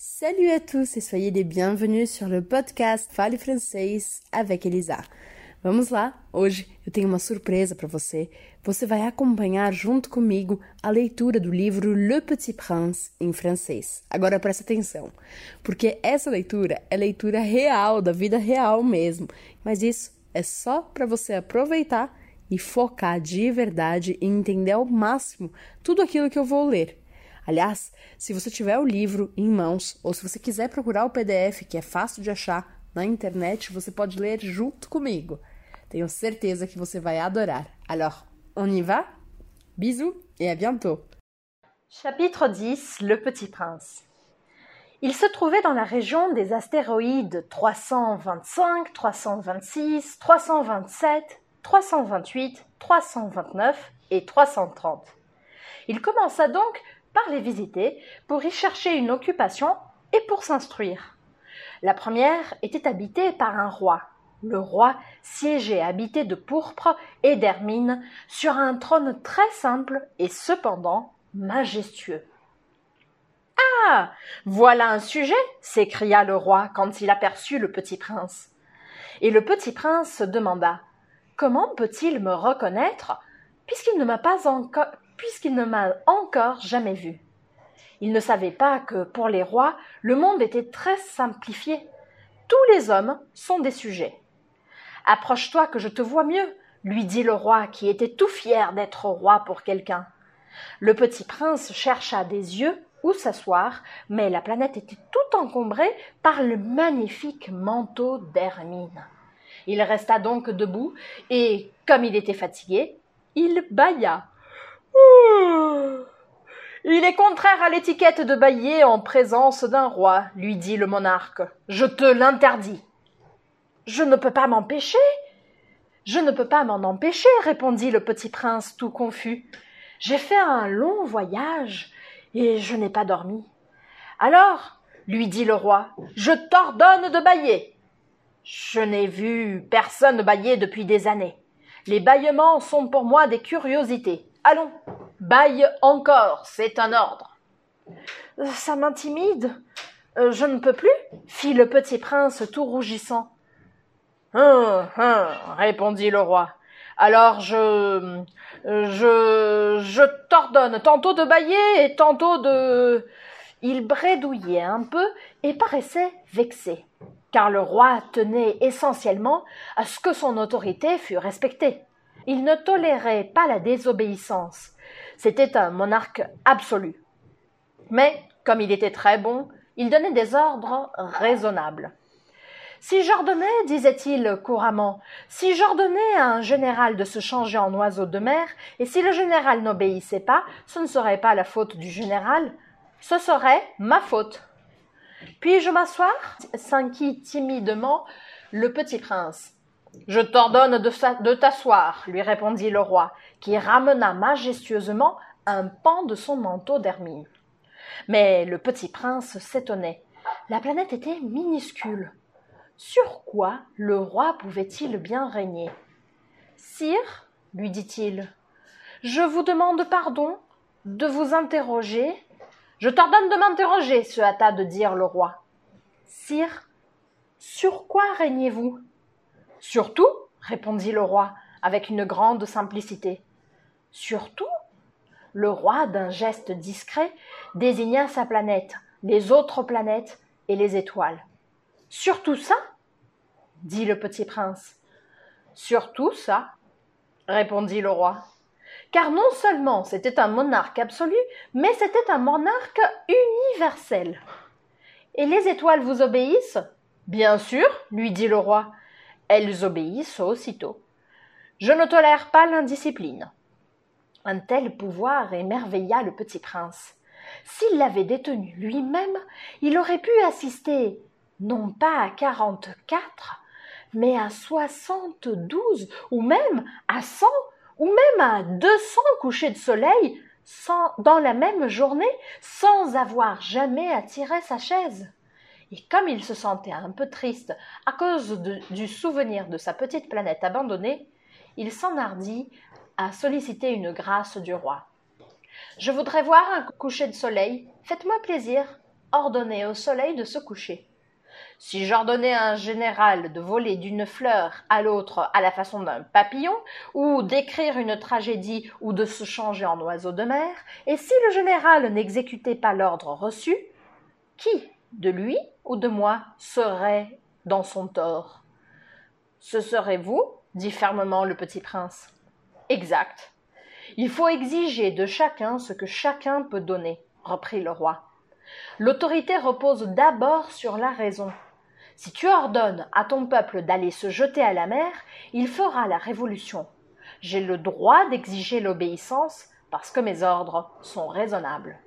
Salut à tous e soyez les bienvenus sur le podcast Fale Francês avec Elisa. Vamos lá? Hoje eu tenho uma surpresa para você. Você vai acompanhar junto comigo a leitura do livro Le Petit Prince em francês. Agora presta atenção, porque essa leitura é leitura real, da vida real mesmo. Mas isso é só para você aproveitar e focar de verdade e entender ao máximo tudo aquilo que eu vou ler. Aliás, se você tiver o livro em mãos ou se você quiser procurar o PDF, que é fácil de achar na internet, você pode ler junto comigo. Tenho certeza que você vai adorar. Alors, on y va? Bisous et à bientôt. Chapitre 10 Le Petit Prince. Il se trouvait dans la région des astéroïdes 325, 326, 327, 328, 329 et 330. Il commença donc les visiter pour y chercher une occupation et pour s'instruire. La première était habitée par un roi. Le roi siégeait habité de pourpre et d'hermine sur un trône très simple et cependant majestueux. Ah. Voilà un sujet. s'écria le roi quand il aperçut le petit prince. Et le petit prince demanda. Comment peut il me reconnaître puisqu'il ne m'a pas encore puisqu'il ne m'a encore jamais vu. Il ne savait pas que pour les rois, le monde était très simplifié. Tous les hommes sont des sujets. Approche-toi que je te vois mieux, lui dit le roi qui était tout fier d'être roi pour quelqu'un. Le petit prince chercha des yeux où s'asseoir, mais la planète était tout encombrée par le magnifique manteau d'hermine. Il resta donc debout, et, comme il était fatigué, il bâilla. Il est contraire à l'étiquette de bailler en présence d'un roi, lui dit le monarque. Je te l'interdis. Je ne peux pas m'empêcher. Je ne peux pas m'en empêcher, répondit le petit prince tout confus. J'ai fait un long voyage et je n'ai pas dormi. Alors, lui dit le roi, je t'ordonne de bailler. Je n'ai vu personne bailler depuis des années. Les bâillements sont pour moi des curiosités. Allons, baille encore, c'est un ordre. Ça m'intimide. Euh, je ne peux plus, fit le petit prince tout rougissant. Hum, hum, répondit le roi. Alors je je je t'ordonne tantôt de bailler et tantôt de il bredouillait un peu et paraissait vexé, car le roi tenait essentiellement à ce que son autorité fût respectée. Il ne tolérait pas la désobéissance. C'était un monarque absolu. Mais, comme il était très bon, il donnait des ordres raisonnables. Si j'ordonnais, disait-il couramment, si j'ordonnais à un général de se changer en oiseau de mer, et si le général n'obéissait pas, ce ne serait pas la faute du général, ce serait ma faute. Puis-je m'asseoir? S'inquit timidement le petit prince. Je t'ordonne de, t'asseoir, lui répondit le roi, qui ramena majestueusement un pan de son manteau d'hermine. Mais le petit prince s'étonnait. La planète était minuscule. Sur quoi le roi pouvait-il bien régner? Sire, lui dit-il, je vous demande pardon de vous interroger. Je t'ordonne de m'interroger, se hâta de dire le roi. Sire, sur quoi régnez-vous? Surtout, répondit le roi avec une grande simplicité. Surtout Le roi, d'un geste discret, désigna sa planète, les autres planètes et les étoiles. Surtout ça dit le petit prince. Surtout ça, répondit le roi. Car non seulement c'était un monarque absolu, mais c'était un monarque universel. Et les étoiles vous obéissent? Bien sûr, lui dit le roi, elles obéissent aussitôt. Je ne tolère pas l'indiscipline. Un tel pouvoir émerveilla le petit prince. S'il l'avait détenu lui-même, il aurait pu assister, non pas à quarante-quatre, mais à soixante-douze, ou même à cent, ou même à deux cents couchers de soleil dans la même journée, sans avoir jamais attiré sa chaise. Et comme il se sentait un peu triste à cause du souvenir de sa petite planète abandonnée, il s'enhardit à solliciter une grâce du roi. Je voudrais voir un coucher de soleil. Faites-moi plaisir, ordonnait au soleil de se coucher. Si j'ordonnais à un général de voler d'une fleur à l'autre à la façon d'un papillon, ou d'écrire une tragédie ou de se changer en oiseau de mer, et si le général n'exécutait pas l'ordre reçu, qui, de lui ou de moi, serait dans son tort? Ce serez vous, dit fermement le petit prince. Exact. Il faut exiger de chacun ce que chacun peut donner, reprit le roi. L'autorité repose d'abord sur la raison. Si tu ordonnes à ton peuple d'aller se jeter à la mer, il fera la révolution. J'ai le droit d'exiger l'obéissance parce que mes ordres sont raisonnables.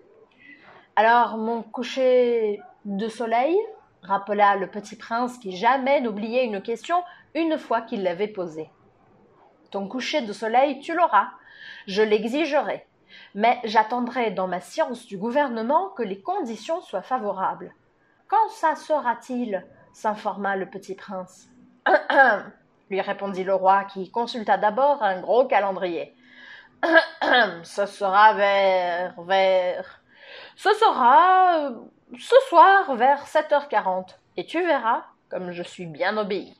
Alors mon coucher de soleil rappela le petit prince qui jamais n'oubliait une question une fois qu'il l'avait posée. Ton coucher de soleil, tu l'auras. Je l'exigerai. Mais j'attendrai dans ma science du gouvernement que les conditions soient favorables. Quand ça sera-t-il? s'informa le petit prince. lui répondit le roi, qui consulta d'abord un gros calendrier. ce sera vers vers ce sera euh, ce soir vers sept heures quarante, et tu verras comme je suis bien obéi.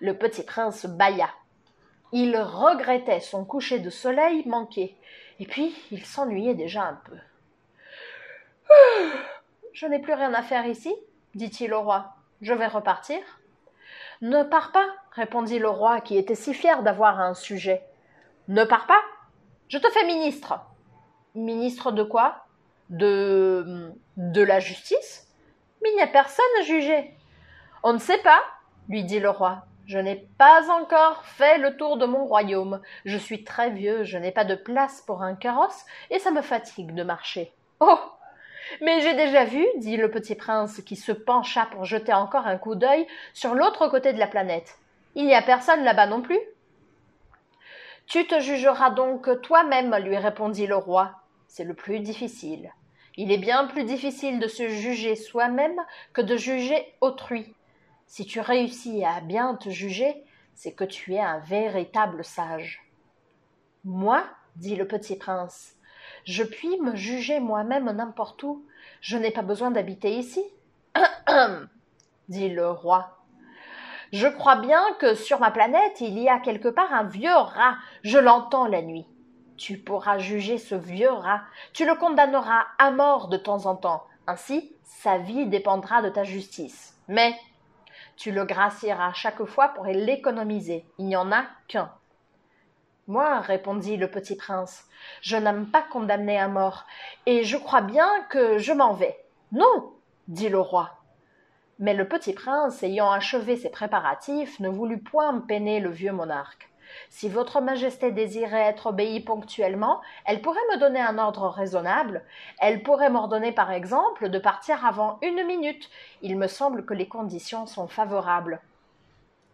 Le petit prince bâilla. Il regrettait son coucher de soleil manqué, et puis il s'ennuyait déjà un peu. Je n'ai plus rien à faire ici, dit-il au roi. Je vais repartir. Ne pars pas, répondit le roi, qui était si fier d'avoir un sujet. Ne pars pas. Je te fais ministre. Ministre de quoi? De. la justice Mais il n'y a personne à juger. On ne sait pas, lui dit le roi. Je n'ai pas encore fait le tour de mon royaume. Je suis très vieux, je n'ai pas de place pour un carrosse, et ça me fatigue de marcher. Oh mais j'ai déjà vu, dit le petit prince, qui se pencha pour jeter encore un coup d'œil sur l'autre côté de la planète. Il n'y a personne là-bas non plus. Tu te jugeras donc toi-même, lui répondit le roi. C'est le plus difficile. Il est bien plus difficile de se juger soi-même que de juger autrui. Si tu réussis à bien te juger, c'est que tu es un véritable sage. Moi, dit le petit prince, je puis me juger moi-même n'importe où. Je n'ai pas besoin d'habiter ici. dit le roi. Je crois bien que sur ma planète il y a quelque part un vieux rat. Je l'entends la nuit. Tu pourras juger ce vieux rat. Tu le condamneras à mort de temps en temps. Ainsi, sa vie dépendra de ta justice. Mais tu le gracieras chaque fois pour l'économiser. Il n'y en a qu'un. Moi, répondit le petit prince, je n'aime pas condamner à mort, et je crois bien que je m'en vais. Non, dit le roi. Mais le petit prince, ayant achevé ses préparatifs, ne voulut point peiner le vieux monarque. Si votre majesté désirait être obéie ponctuellement, elle pourrait me donner un ordre raisonnable. Elle pourrait m'ordonner, par exemple, de partir avant une minute. Il me semble que les conditions sont favorables.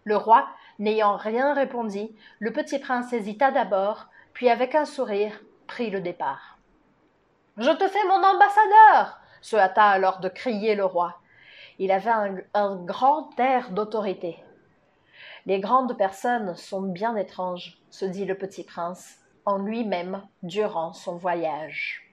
Le roi N'ayant rien répondu, le petit prince hésita d'abord, puis avec un sourire prit le départ. Je te fais mon ambassadeur se hâta alors de crier le roi. Il avait un, grand air d'autorité. Les grandes personnes sont bien étranges, se dit le petit prince en lui-même durant son voyage.